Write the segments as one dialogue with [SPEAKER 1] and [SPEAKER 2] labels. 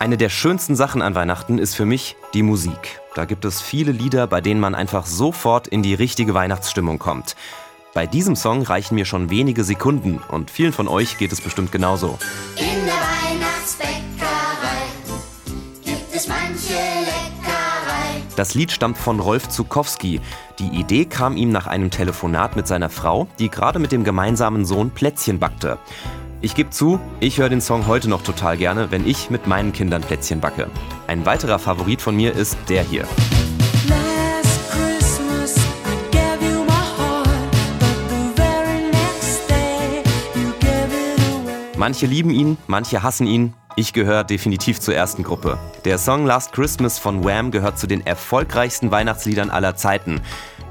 [SPEAKER 1] Eine der schönsten Sachen an Weihnachten ist für mich die Musik. Da gibt es viele Lieder, bei denen man einfach sofort in die richtige Weihnachtsstimmung kommt. Bei diesem Song reichen mir schon wenige Sekunden und vielen von euch geht es bestimmt genauso.
[SPEAKER 2] In der Weihnachtsbäckerei gibt es manche Leckerei.
[SPEAKER 1] Das Lied stammt von Rolf Zukowski. Die Idee kam ihm nach einem Telefonat mit seiner Frau, die gerade mit dem gemeinsamen Sohn Plätzchen backte. Ich gebe zu, ich höre den Song heute noch total gerne, wenn ich mit meinen Kindern Plätzchen backe. Ein weiterer Favorit von mir ist der hier. Manche lieben ihn, manche hassen ihn. Ich gehöre definitiv zur ersten Gruppe. Der Song Last Christmas von Wham gehört zu den erfolgreichsten Weihnachtsliedern aller Zeiten.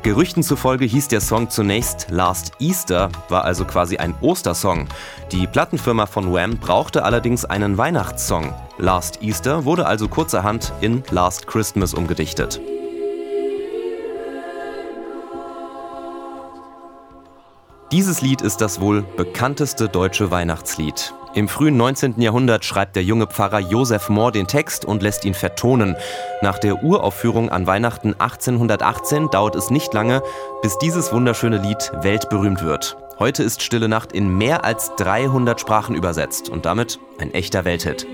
[SPEAKER 1] Gerüchten zufolge hieß der Song zunächst Last Easter, war also quasi ein Ostersong. Die Plattenfirma von Wham brauchte allerdings einen Weihnachtssong. Last Easter wurde also kurzerhand in Last Christmas umgedichtet. Dieses Lied ist das wohl bekannteste deutsche Weihnachtslied. Im frühen 19. Jahrhundert schreibt der junge Pfarrer Josef Mohr den Text und lässt ihn vertonen. Nach der Uraufführung an Weihnachten 1818 dauert es nicht lange, bis dieses wunderschöne Lied weltberühmt wird. Heute ist Stille Nacht in mehr als 300 Sprachen übersetzt und damit ein echter Welthit.